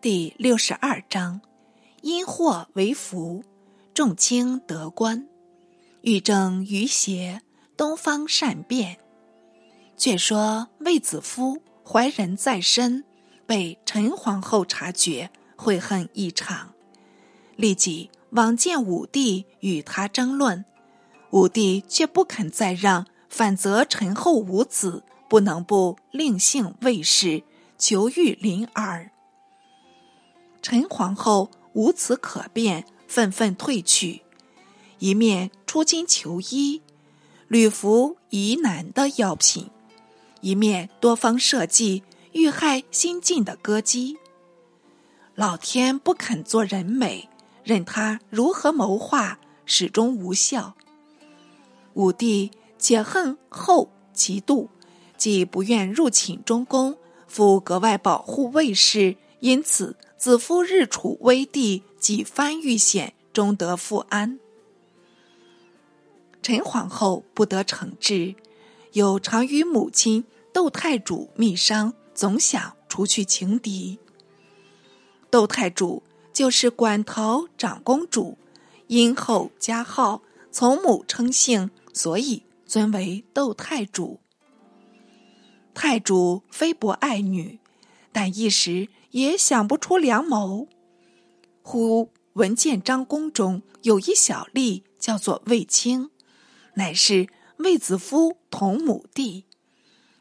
第六十二章：因祸为福，众卿得官，欲正于邪，东方善变。却说卫子夫怀人在身，被陈皇后察觉，悔恨异常，立即往见武帝，与他争论。武帝却不肯再让，反责陈后无子，不能不令幸卫氏，求遇临儿。陈皇后无此可辩，愤愤退去，一面出京求医，屡服疑难的药品，一面多方设计欲害新晋的歌姬。老天不肯做人美，任他如何谋划，始终无效。武帝且恨后嫉妒，既不愿入寝中宫，复格外保护卫士，因此。子夫日处危地，几番遇险，终得复安。陈皇后不得惩治，又常与母亲窦太主密商，总想除去情敌。窦太主就是馆陶长公主，因后加号，从母称姓，所以尊为窦太主。太主非不爱女，但一时。也想不出良谋。忽闻见张宫中有一小吏，叫做卫青，乃是卫子夫同母弟。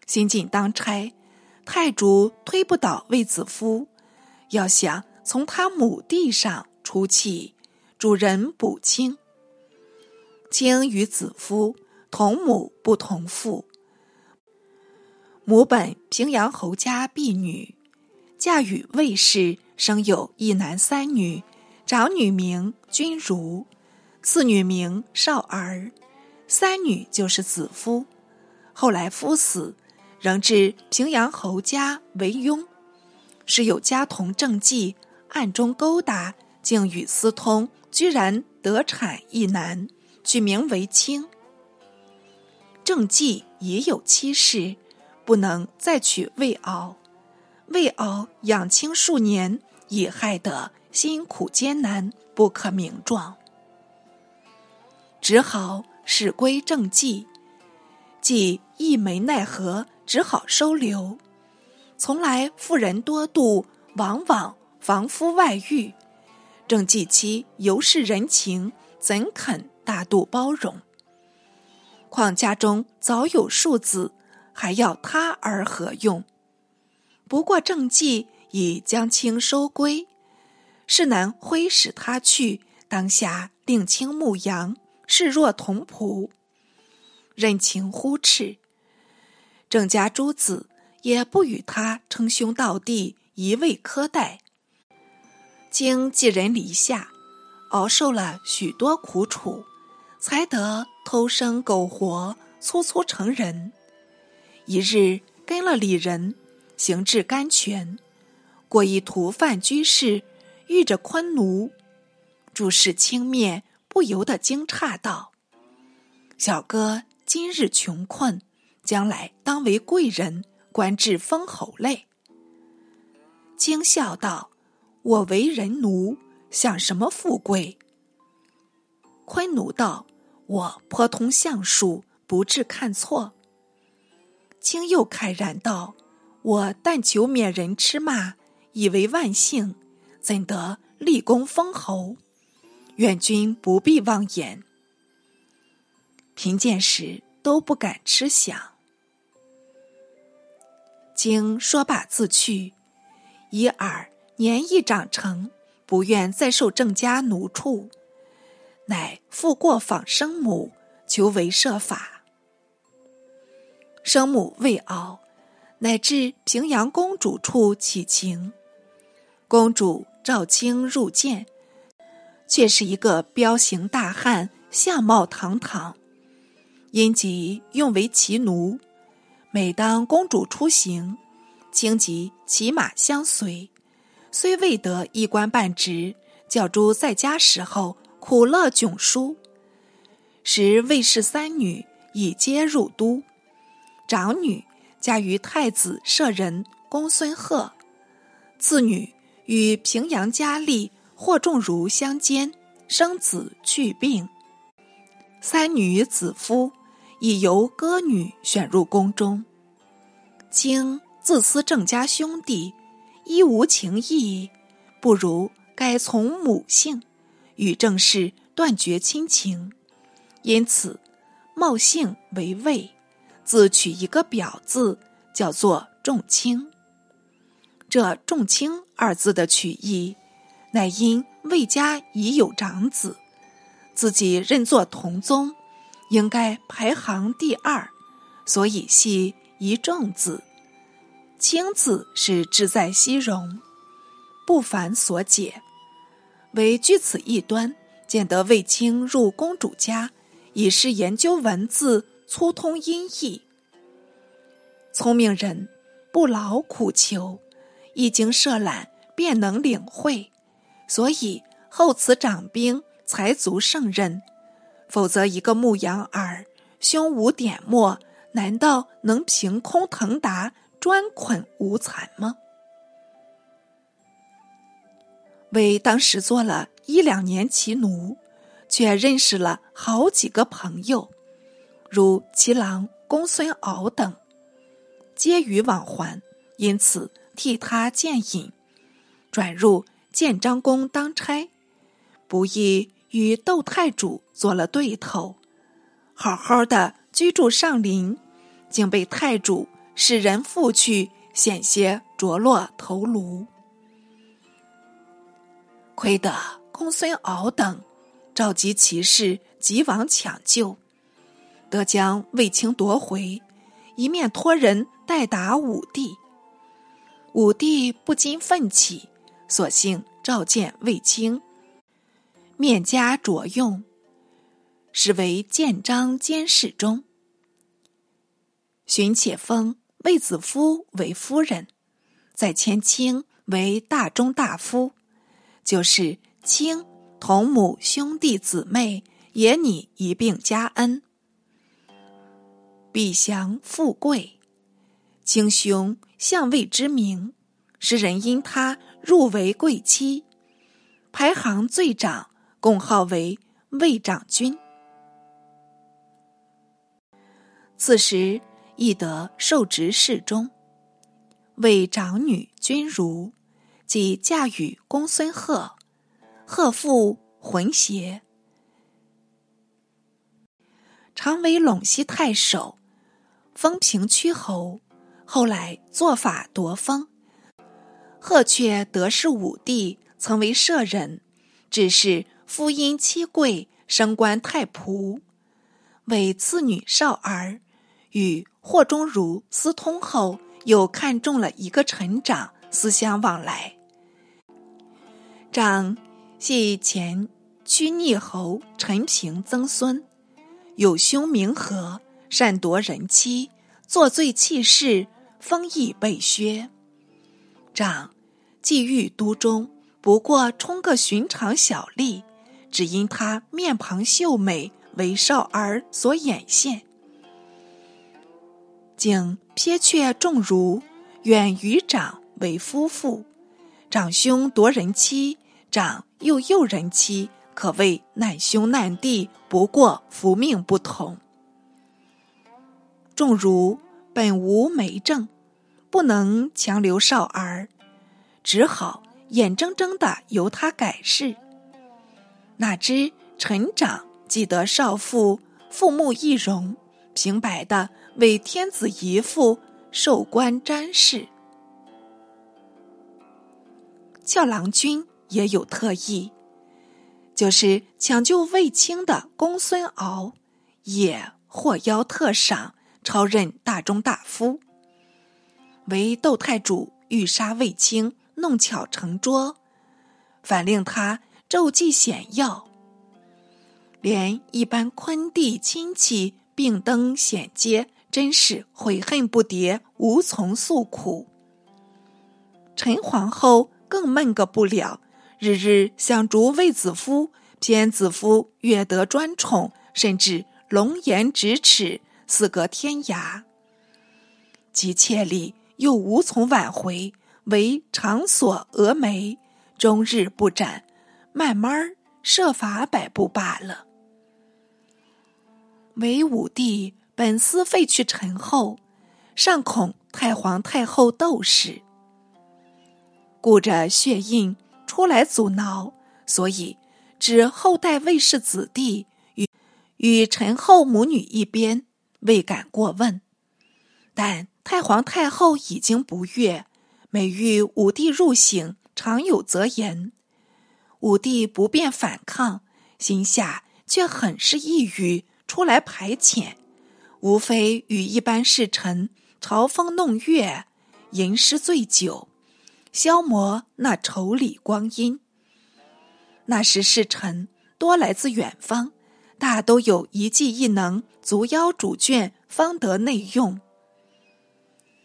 新晋当差，太主推不倒卫子夫，要想从他母弟上出气，主人补清。青与子夫同母不同父，母本平阳侯家婢女。嫁与卫氏，生有一男三女，长女名君如，次女名少儿，三女就是子夫。后来夫死，仍至平阳侯家为佣，是有家童正妓，暗中勾搭，竟与私通，居然得产一男，取名为清。正妓也有妻室，不能再娶魏敖。为熬养清数年，已害得辛苦艰难，不可名状，只好使归正妓。既一没奈何，只好收留。从来妇人多妒，往往防夫外遇。正妓妻尤是人情，怎肯大度包容？况家中早有庶子，还要他儿何用？不过正计已将青收归，世男挥使他去，当下令青牧羊，视若童仆，任情呼斥。郑家诸子也不与他称兄道弟，一味苛待。经寄人篱下，熬受了许多苦楚，才得偷生苟活，粗粗成人。一日跟了李人。行至甘泉，过一屠贩居士，遇着昆奴，注视轻面，不由得惊诧道：“小哥今日穷困，将来当为贵人，官至封侯类。”惊笑道：“我为人奴，想什么富贵？”昆奴道：“我颇通相术，不至看错。”青又慨然道。我但求免人吃骂，以为万幸，怎得立功封侯？愿君不必妄言。贫贱时都不敢吃想。经说罢自去，以尔年亦长成，不愿再受郑家奴畜，乃复过访生母，求为设法。生母未敖。乃至平阳公主处起情，公主赵卿入见，却是一个彪形大汉，相貌堂堂，因即用为骑奴。每当公主出行，青即骑马相随，虽未得一官半职，教诸在家时候苦乐迥殊。时魏氏三女已皆入都，长女。嫁于太子舍人公孙贺，次女与平阳佳丽霍仲如相奸，生子去病。三女子夫已由歌女选入宫中。卿自私郑家兄弟，一无情义，不如改从母姓，与郑氏断绝亲情。因此，冒姓为魏，自取一个表字，叫做仲卿。这“仲卿”二字的取意，乃因魏家已有长子。自己认作同宗，应该排行第二，所以系一重字。卿字是志在西戎，不凡所解。唯据此一端，见得卫青入公主家，以是研究文字，粗通音译。聪明人不劳苦求，一经涉览，便能领会。所以后此掌兵。才足胜任，否则一个牧羊儿胸无点墨，难道能凭空腾达、专捆无残吗？为当时做了一两年骑奴，却认识了好几个朋友，如齐郎公孙敖等，皆与往还，因此替他荐引，转入建章宫当差，不易。与窦太主做了对头，好好的居住上林，竟被太主使人负去，险些着落头颅。亏得公孙敖等召集骑士急往抢救，得将卫青夺回，一面托人代打武帝。武帝不禁奋起，索性召见卫青。面加着用，实为建章监视中。荀且封卫子夫为夫人，再迁卿为大中大夫，就是卿同母兄弟姊妹也拟一并加恩，必享富贵。卿兄相位之名，使人因他入为贵妻，排行最长。共号为魏长君。此时亦得受职侍中。为长女君如，即嫁与公孙贺，贺父浑邪，常为陇西太守，封平曲侯。后来做法夺封，贺却得势武帝，曾为舍人，只是。夫因妻贵，升官太仆，为次女少儿，与霍中儒私通后，又看中了一个臣长，私相往来。长系前屈逆侯陈平曾孙，有兄名和，善夺人妻，作罪弃市，封邑被削。长既欲都中，不过充个寻常小吏。只因他面庞秀美，为少儿所眼羡，竟撇却众儒，远与长为夫妇。长兄夺人妻，长又诱人妻，可谓难兄难弟，不过福命不同。众儒本无媒证，不能强留少儿，只好眼睁睁的由他改氏。哪知陈长既得少妇，父母易容，平白的为天子遗妇，受官詹事。俏郎君也有特意，就是抢救卫青的公孙敖，也获邀特赏，超任大中大夫。为窦太主欲杀卫青，弄巧成拙，反令他。骤计险要，连一般昆弟亲戚并登险阶，真是悔恨不迭，无从诉苦。陈皇后更闷个不了，日日想逐卫子夫，偏子夫越得专宠，甚至龙颜咫尺，死隔天涯。急切里又无从挽回，为长锁峨眉，终日不展，慢慢设法摆布罢了。韦武帝本思废去陈后，尚恐太皇太后斗氏，顾着血印出来阻挠，所以指后代魏氏子弟与与陈后母女一边，未敢过问。但太皇太后已经不悦，每遇武帝入省，常有责言。武帝不便反抗，心下却很是抑郁。出来排遣，无非与一般侍臣嘲风弄月、吟诗醉酒，消磨那愁里光阴。那时侍臣多来自远方，大都有一技一能，足邀主眷，方得内用。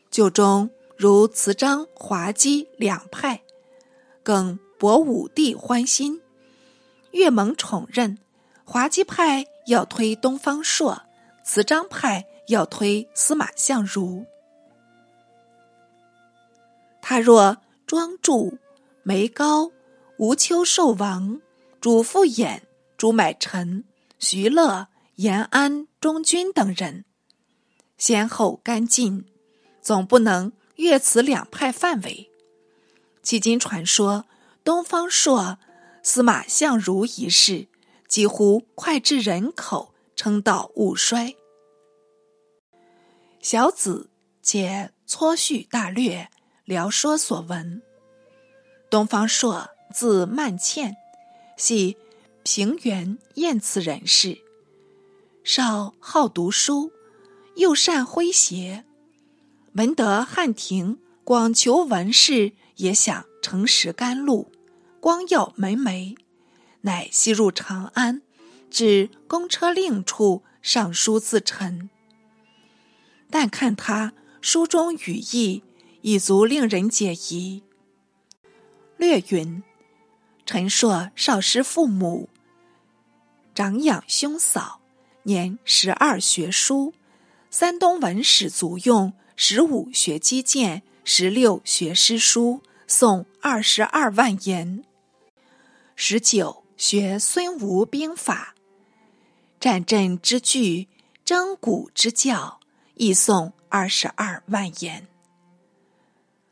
旧中如慈章、滑稽两派，更博武帝欢心，越蒙宠任。滑稽派要推东方朔，慈章派要推司马相如。他若庄助、眉高、吴秋寿王、主父偃、朱买臣、徐乐、延安、中军等人，先后干进，总不能越此两派范围。迄今传说东方朔、司马相如一事。几乎脍炙人口，称道勿衰。小子且撮叙大略，聊说所闻。东方朔字曼倩，系平原燕慈人士，少好读书，又善诙谐。闻得汉庭广求文士，也想乘时甘露，光耀门楣。乃西入长安，至公车令处上书自陈。但看他书中语意，已足令人解疑。略云：陈硕少师父母，长养兄嫂，年十二学书，三东文史足用，十五学击剑，十六学诗书，诵二十二万言，十九。学孙吴兵法，战阵之句，征鼓之教，亦诵二十二万言。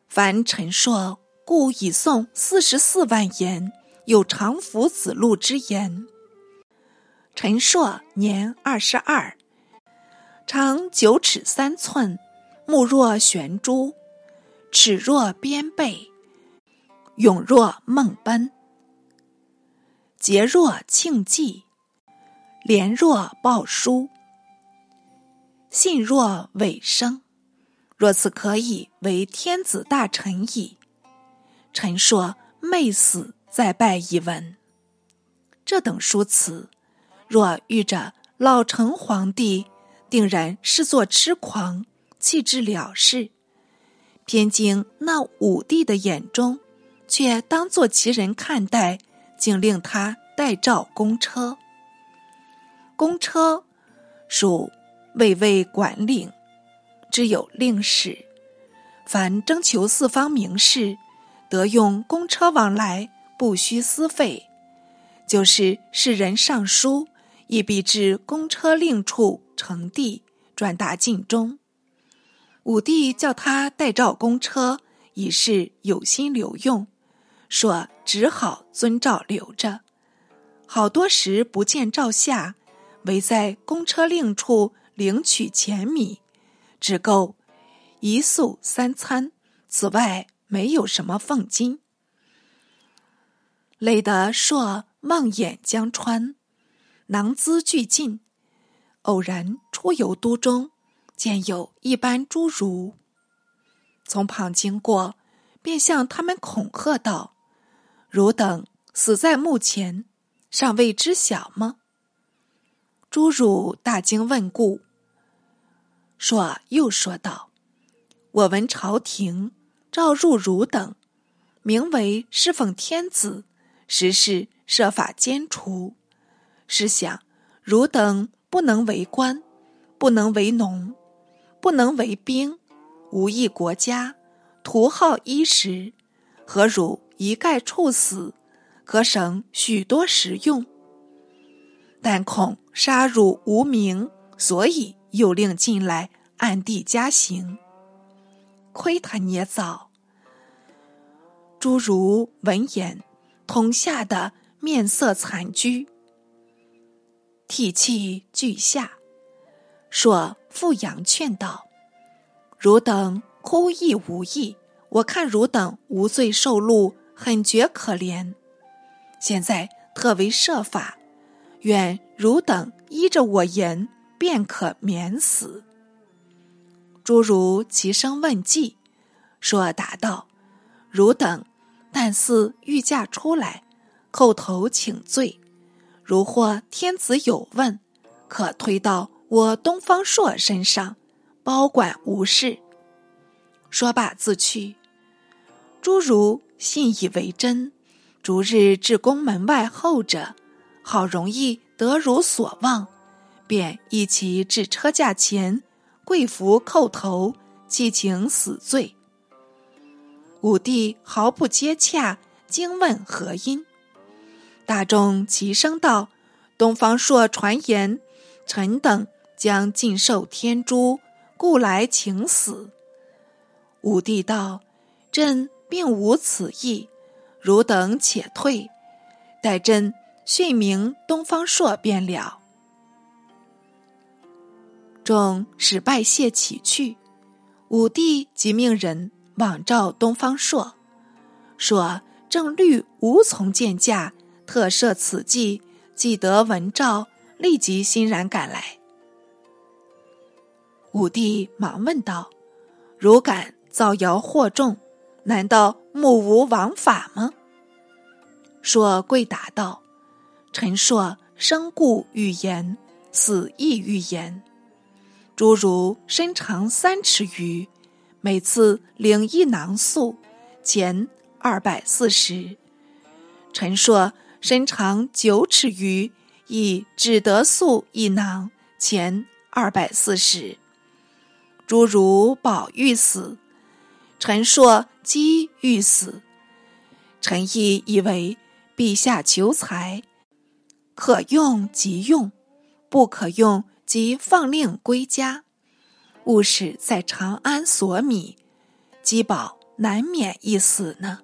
凡陈硕，故已诵四十四万言，有常服子路之言。陈硕年二十二，长九尺三寸，目若悬珠，齿若边贝，勇若梦奔。节若庆忌，廉若报书，信若尾生。若此可以为天子大臣矣。陈硕昧死再拜一闻。这等书辞，若遇着老成皇帝，定然视作痴狂，弃之了事。偏经那武帝的眼中，却当作奇人看待。竟令他代召公车。公车属卫尉管领，只有令史。凡征求四方名士，得用公车往来，不需私费。就是世人上书，亦必至公车令处呈递，转达晋中。武帝叫他代召公车，已是有心留用。说只好遵诏留着，好多时不见诏下，唯在公车令处领取钱米，只够一宿三餐，此外没有什么俸金。累得朔望眼江川，囊资俱尽，偶然出游都中，见有一班侏儒，从旁经过，便向他们恐吓道。汝等死在墓前，尚未知晓吗？侏儒大惊问故，说又说道：“我闻朝廷召入汝等，名为侍奉天子，实是设法监除。试想，汝等不能为官，不能为农，不能为兵，无益国家，徒好衣食，何如一概处死，可省许多食用。但恐杀汝无名，所以又令进来暗地加刑。亏他捏造。诸如闻言，同吓得面色惨居，涕泣俱下。说富阳劝道：“汝等哭亦无益，我看汝等无罪受戮，很觉可怜。现在特为设法，愿汝等依着我言，便可免死。”诸如齐声问计，说答道：“汝等但似御驾出来，叩头请罪。如或天子有问，可推到。”我东方朔身上，包管无事。说罢自去。诸如信以为真，逐日至宫门外候着，好容易得如所望，便一齐至车驾前，跪伏叩头，祈请死罪。武帝毫不接洽，惊问何因。大众齐声道：“东方朔传言，臣等。”将尽受天诛，故来请死。武帝道：“朕并无此意，汝等且退，待朕训明东方朔便了。”众使拜谢起去，武帝即命人往召东方朔，说：“正律无从见驾，特设此计，既得文诏，立即欣然赶来。”武帝忙问道：“如敢造谣惑众，难道目无王法吗？”硕跪答道：“臣硕生故欲言，死亦欲言。诸如身长三尺余，每次领一囊粟，钱二百四十。臣硕身长九尺余，亦只得粟一囊，钱二百四十。”诸如宝玉死，陈硕姬欲死，臣亦以为陛下求财，可用即用，不可用即放令归家。勿使在长安索米，姬宝难免一死呢。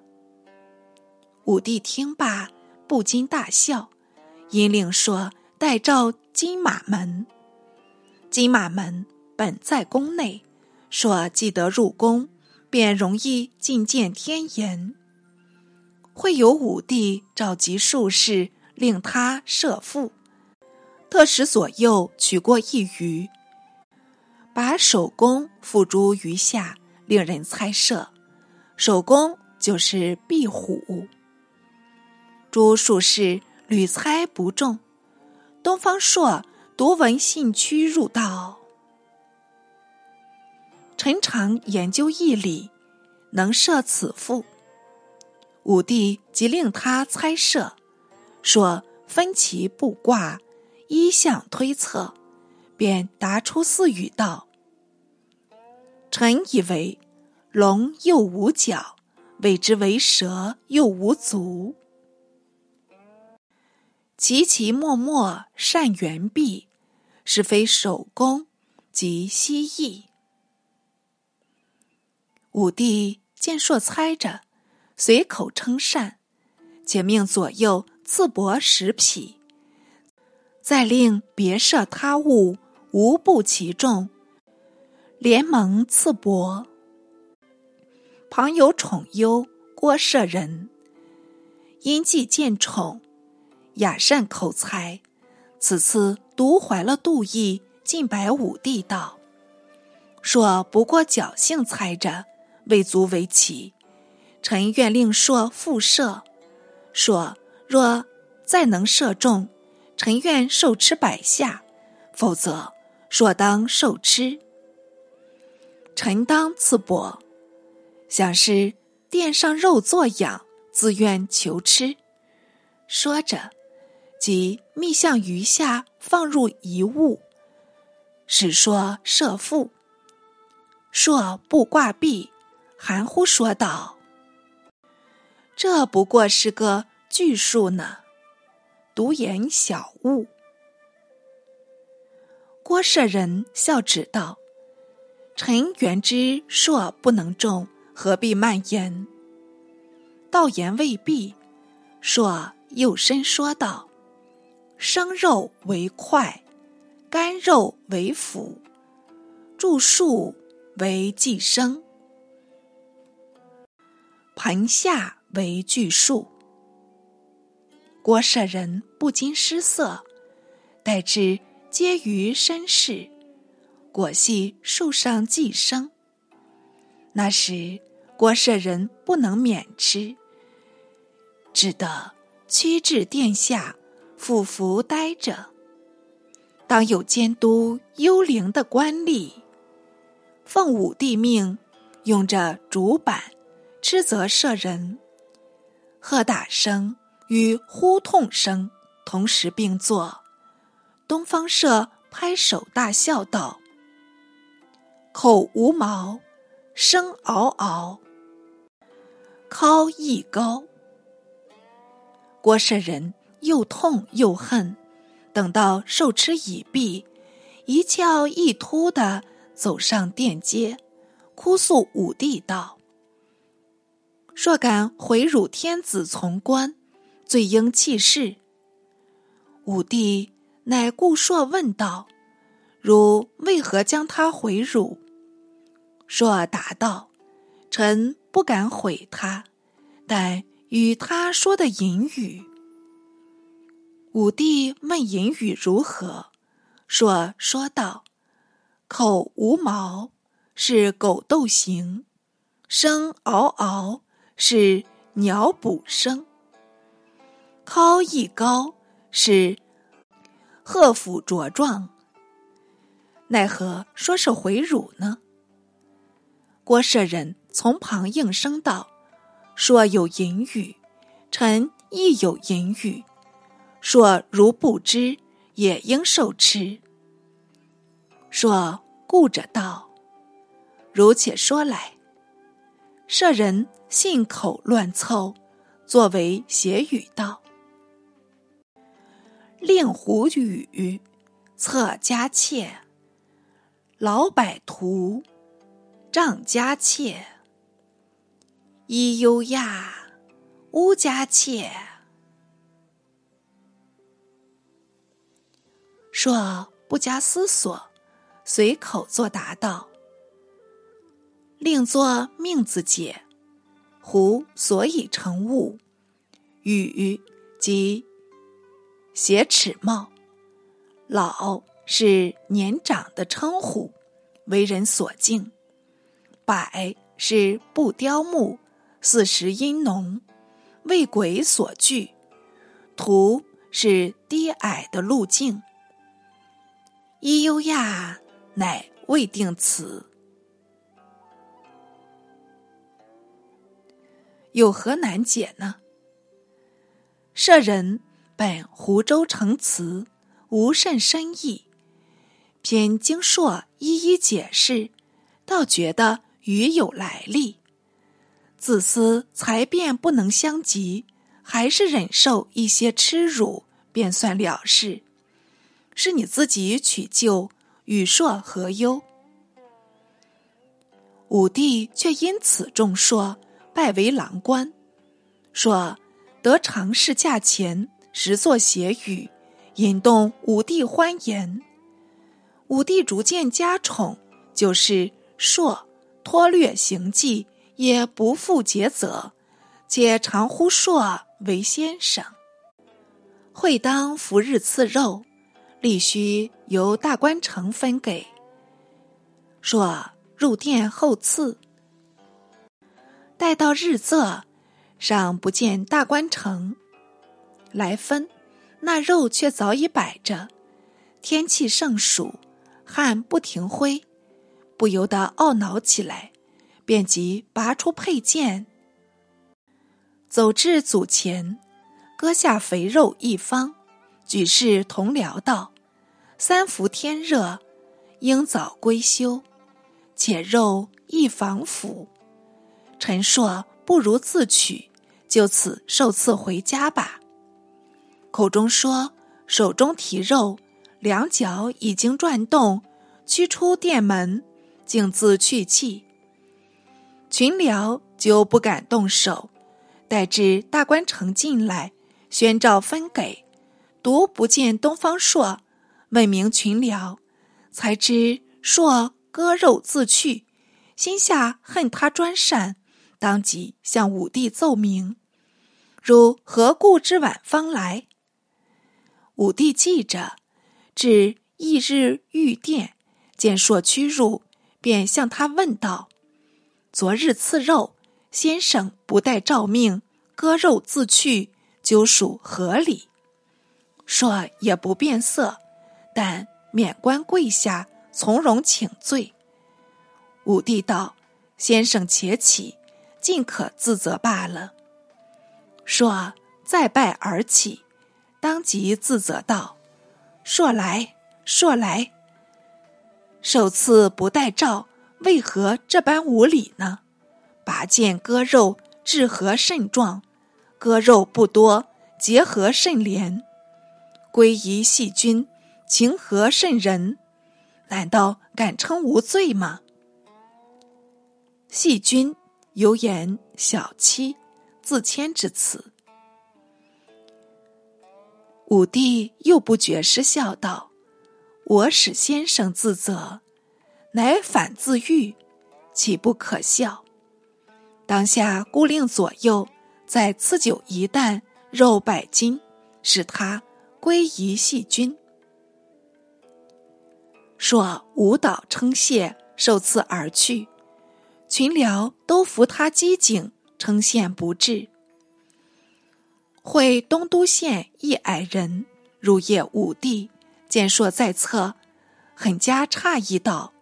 武帝听罢，不禁大笑，因令说待召金马门。金马门。本在宫内，说既得入宫，便容易觐见天颜。会有武帝召集术士，令他设缚，特使左右取过一鱼，把手工付诸鱼下，令人猜射。手工就是壁虎。诸术士屡猜不中，东方朔读文信屈入道。陈常研究义理，能设此赋。武帝即令他猜设，说分其布卦，依象推测，便答出四语道：“臣以为龙又无角，谓之为蛇又无足。其其默默善圆璧，是非手工及蜥蜴。”武帝见硕猜着，随口称善，且命左右赐帛十匹，再令别设他物，无不其众，联盟赐帛。旁有宠优郭舍人，因既见宠，雅善口才，此次独怀了妒意，进白武帝道：“说不过侥幸猜着。”未足为奇，臣愿令硕复射。说若再能射中，臣愿受吃百下；否则，硕当受吃。臣当赐帛，想是殿上肉作养，自愿求吃。说着，即密向余下放入一物，使说射腹。硕不挂壁。含糊说道：“这不过是个巨数呢，独言小物。”郭舍人笑指道：“臣原知硕不能中，何必慢言？”道言未毕，硕又深说道：“生肉为快，干肉为辅，著数为寄生。”盆下为巨树，郭舍人不禁失色。待至皆于身世，果系树上寄生。那时郭舍人不能免吃，只得屈至殿下，俯伏待着。当有监督幽灵的官吏，奉武帝命，用着竹板。斥责射人，喝打声与呼痛声同时并作。东方社拍手大笑道：“口无毛，声嗷嗷，尻亦高。”郭舍人又痛又恨，等到受吃已毕，一翘一突的走上殿阶，哭诉武帝道。若敢毁辱天子从官，罪应弃市。武帝乃顾硕问道：“汝为何将他毁辱？”硕答道：“臣不敢毁他，但与他说的隐语。”武帝问隐语如何，硕说道：“口无毛，是狗斗形；声嗷嗷。”是鸟补声，尻亦高，是鹤腹茁壮。奈何说是回乳呢？郭舍人从旁应声道：“说有隐语，臣亦有隐语。说如不知，也应受吃。”说顾着道：“如且说来。”舍人。信口乱凑，作为邪语道：“令狐语，策家妾；老百图，仗家妾；伊优亚，乌家妾。”说不加思索，随口作答道：“令作命字解。”胡所以成物，羽即斜齿帽，老是年长的称呼，为人所敬。百是不雕木，四时阴浓，为鬼所惧。图是低矮的路径。伊优亚乃未定词。有何难解呢？舍人本湖州城词，无甚深意，偏经硕一一解释，倒觉得语有来历。自思才辩不能相及，还是忍受一些耻辱，便算了事。是你自己取救，与硕何忧？武帝却因此重硕。拜为郎官，说得常侍驾前，时作邪语，引动武帝欢颜。武帝逐渐加宠，就是硕脱略行迹，也不负节责，且常呼硕为先生。会当伏日赐肉，必须由大官城分给。说入殿后赐。待到日仄，尚不见大官城来分，那肉却早已摆着。天气盛暑，汗不停挥，不由得懊恼起来，便即拔出佩剑，走至祖前，割下肥肉一方，举世同僚道：“三伏天热，应早归休，且肉易防腐。”陈硕不如自取，就此受赐回家吧。口中说，手中提肉，两脚已经转动，驱出殿门，径自去气。群僚就不敢动手，待至大官城进来，宣召分给，独不见东方朔，问明群僚，才知朔割肉自去，心下恨他专擅，当即向武帝奏明，如何故之晚方来？武帝记着，至翌日御殿，见朔屈入，便向他问道：“昨日赐肉，先生不待诏命，割肉自去，究属何理？”朔也不变色，但免官跪下，从容请罪。武帝道：“先生且起，尽可自责罢了。”朔再拜而起。当即自责道：“硕来，硕来。首次不戴诏，为何这般无礼呢？拔剑割肉，至何甚状？割肉不多，结何甚廉？归仪细君，情何甚人？难道敢称无罪吗？细君有言小妻自谦之词。”武帝又不觉失笑道：“我使先生自责，乃反自愈，岂不可笑？当下孤令左右，再赐酒一担，肉百斤，使他归仪细君。说舞蹈称谢，受赐而去。群僚都扶他机警，称羡不至。”会东都县一矮人入夜武帝，见朔在侧，很加诧异道：“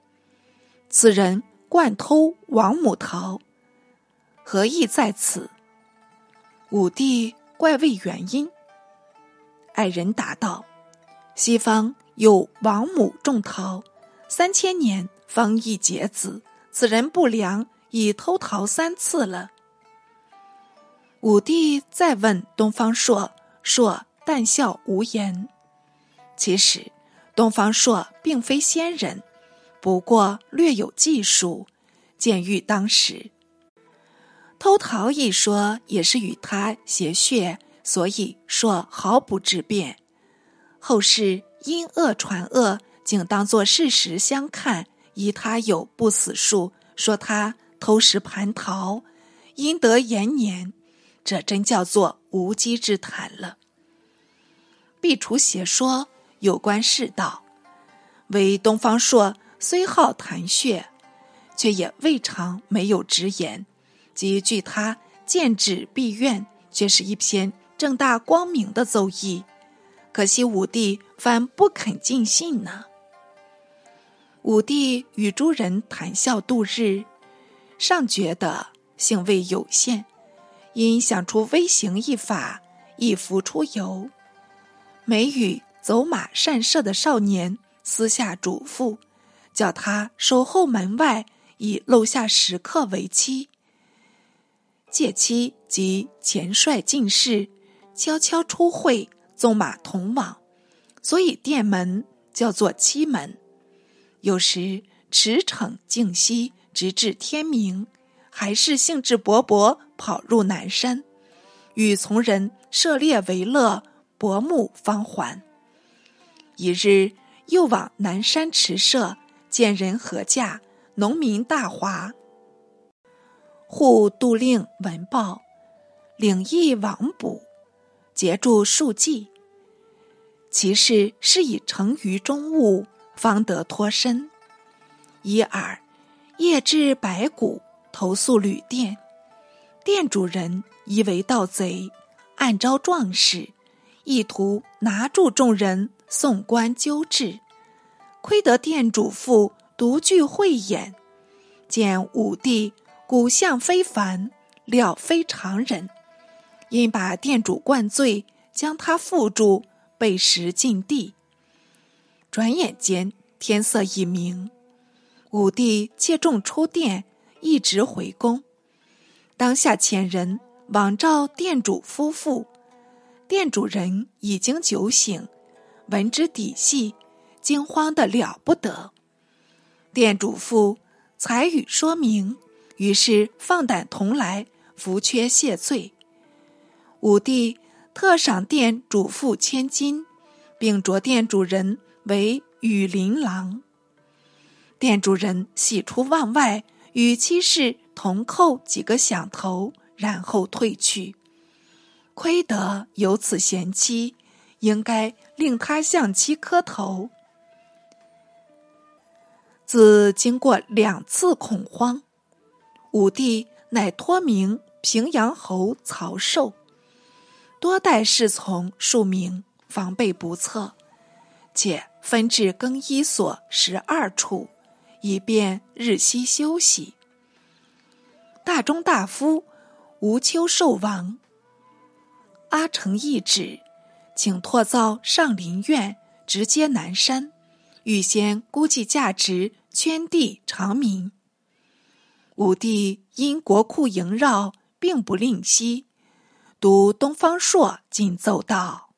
此人惯偷王母桃，何意在此？”武帝怪问原因。矮人答道：“西方有王母种桃，三千年方一结子。此人不良，已偷桃三次了。”武帝再问东方朔，朔淡笑无言。其实，东方朔并非仙人，不过略有技术，见于当时。偷桃一说也是与他谐谑，所以说毫不质变。后世因恶传恶，竟当作事实相看，疑他有不死术，说他偷食蟠桃，因得延年。这真叫做无稽之谈了。必除邪说，有关世道。唯东方朔虽好谈穴，却也未尝没有直言。即据他见指闭院，却是一篇正大光明的奏议。可惜武帝反不肯尽信呢。武帝与诸人谈笑度日，尚觉得兴味有限。因想出微行一法，以服出游。每与走马善射的少年私下嘱咐，叫他守候门外，以漏下食客为妻。借妻及前率进士，悄悄出会，纵马同往。所以殿门叫做七门。有时驰骋静息，直至天明。还是兴致勃勃跑入南山，与从人涉猎为乐，薄暮方还。一日又往南山驰射，见人合驾，农民大华。护杜令闻报，领役往捕，截住数计。其事是以成于中物，方得脱身。一耳夜至白骨。投宿旅店，店主人疑为盗贼，暗招壮士，意图拿住众人，送官纠治。亏得店主妇独具慧眼，见武帝骨相非凡，料非常人，因把店主灌醉，将他缚住，被食禁地。转眼间天色已明，武帝借众出殿。一直回宫，当下遣人往召店主夫妇，店主人已经酒醒，闻之底细，惊慌的了不得。店主父才与说明，于是放胆同来扶缺谢罪。武帝特赏店主父千金，并着店主人为羽林郎。店主人喜出望外，与妻室同叩几个响头，然后退去。亏得有此贤妻，应该令他向妻磕头。自经过两次恐慌，武帝乃托名平阳侯曹寿，多带侍从数名，防备不测，且分置更衣所十二处。以便日夕休息。大中大夫吴秋寿王，阿成懿旨，请拓造上林苑，直接南山，预先估计价值，圈地长民。武帝因国库萦绕，并不吝惜，读东方朔进奏道：“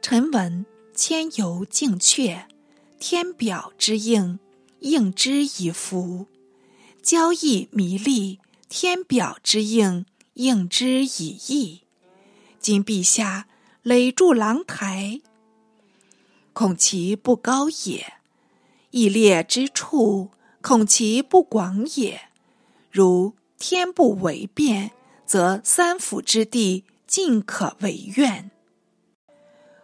臣闻千游静阙。”天表之应，应之以福；交易弥利，天表之应，应之以义。今陛下累筑廊台，恐其不高也；义列之处，恐其不广也。如天不为变，则三府之地尽可为苑，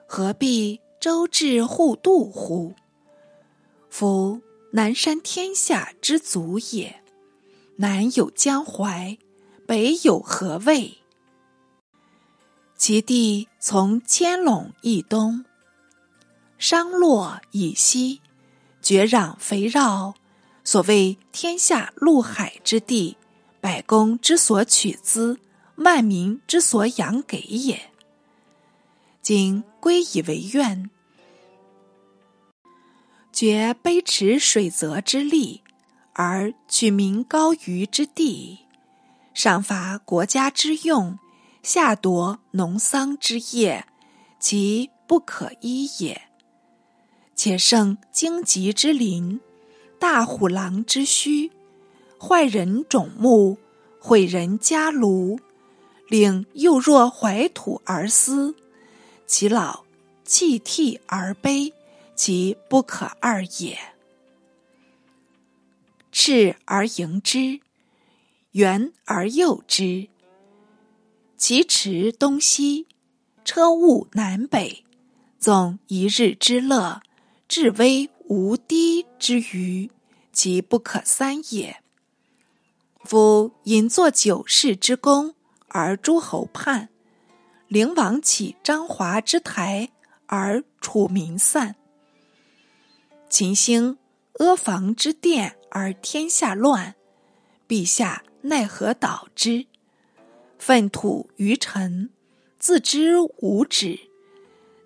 何必周至互渡乎？夫南山天下之足也，南有江淮，北有河渭，其地从千陇以东，商洛以西，绝壤肥绕，所谓天下陆海之地，百公之所取资，万民之所养给也。今归以为怨。绝卑池水泽之利，而取民高于之地，上伐国家之用，下夺农桑之业，其不可依也。且胜荆棘之林，大虎狼之墟，坏人种木，毁人家庐，令幼弱怀土而思，其老泣涕而悲。其不可二也。赤而迎之，圆而诱之。其驰东西，车务南北，纵一日之乐，至微无低之余，其不可三也。夫引作九世之功，而诸侯叛；灵王起张华之台，而楚民散。秦兴阿房之殿而天下乱，陛下奈何导之？粪土于尘，自知无止，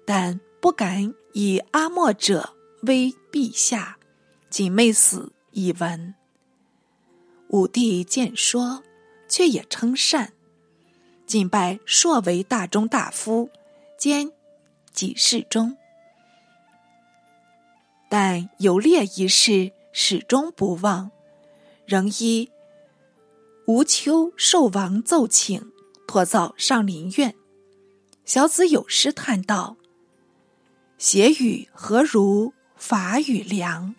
但不敢以阿莫者威陛下，仅昧死以闻。武帝见说，却也称善，仅拜朔为大中大夫，兼给事中。但游猎一事始终不忘，仍依吴秋寿王奏请，拓造上林苑。小子有诗叹道：“邪语何如法语良？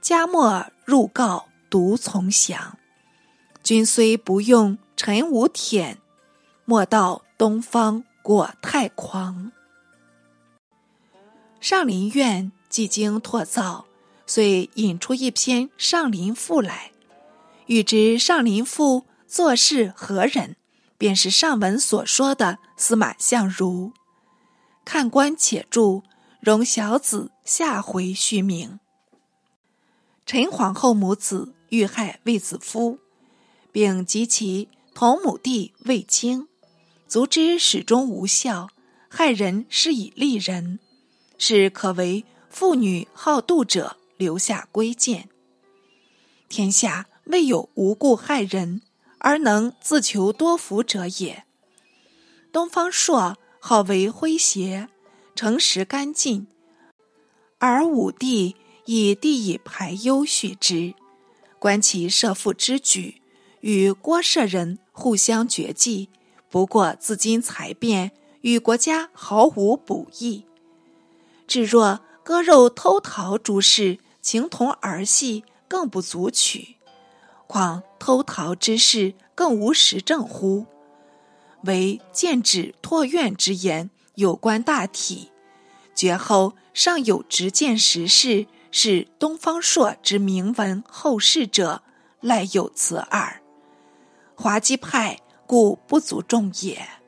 家莫入告独从降。君虽不用臣无忝，莫道东方果太狂。”上林苑。既经拓造，遂引出一篇《上林赋》来。欲知《上林赋》作事何人，便是上文所说的司马相如。看官且住，容小子下回续明。陈皇后母子遇害卫子夫，并及其同母弟卫青，足之始终无效，害人是以利人，是可为。妇女好妒者留下规谏。天下未有无故害人而能自求多福者也。东方朔好为诙谐，诚实干净，而武帝以帝以排忧恤之，观其设父之举，与郭舍人互相绝迹，不过自今才变，与国家毫无补益。至若割肉偷桃诸事，情同儿戏，更不足取。况偷桃之事，更无实证乎？唯见指托怨之言，有关大体。绝后尚有直见实事，是东方朔之名闻后世者，赖有此耳。滑稽派故不足重也。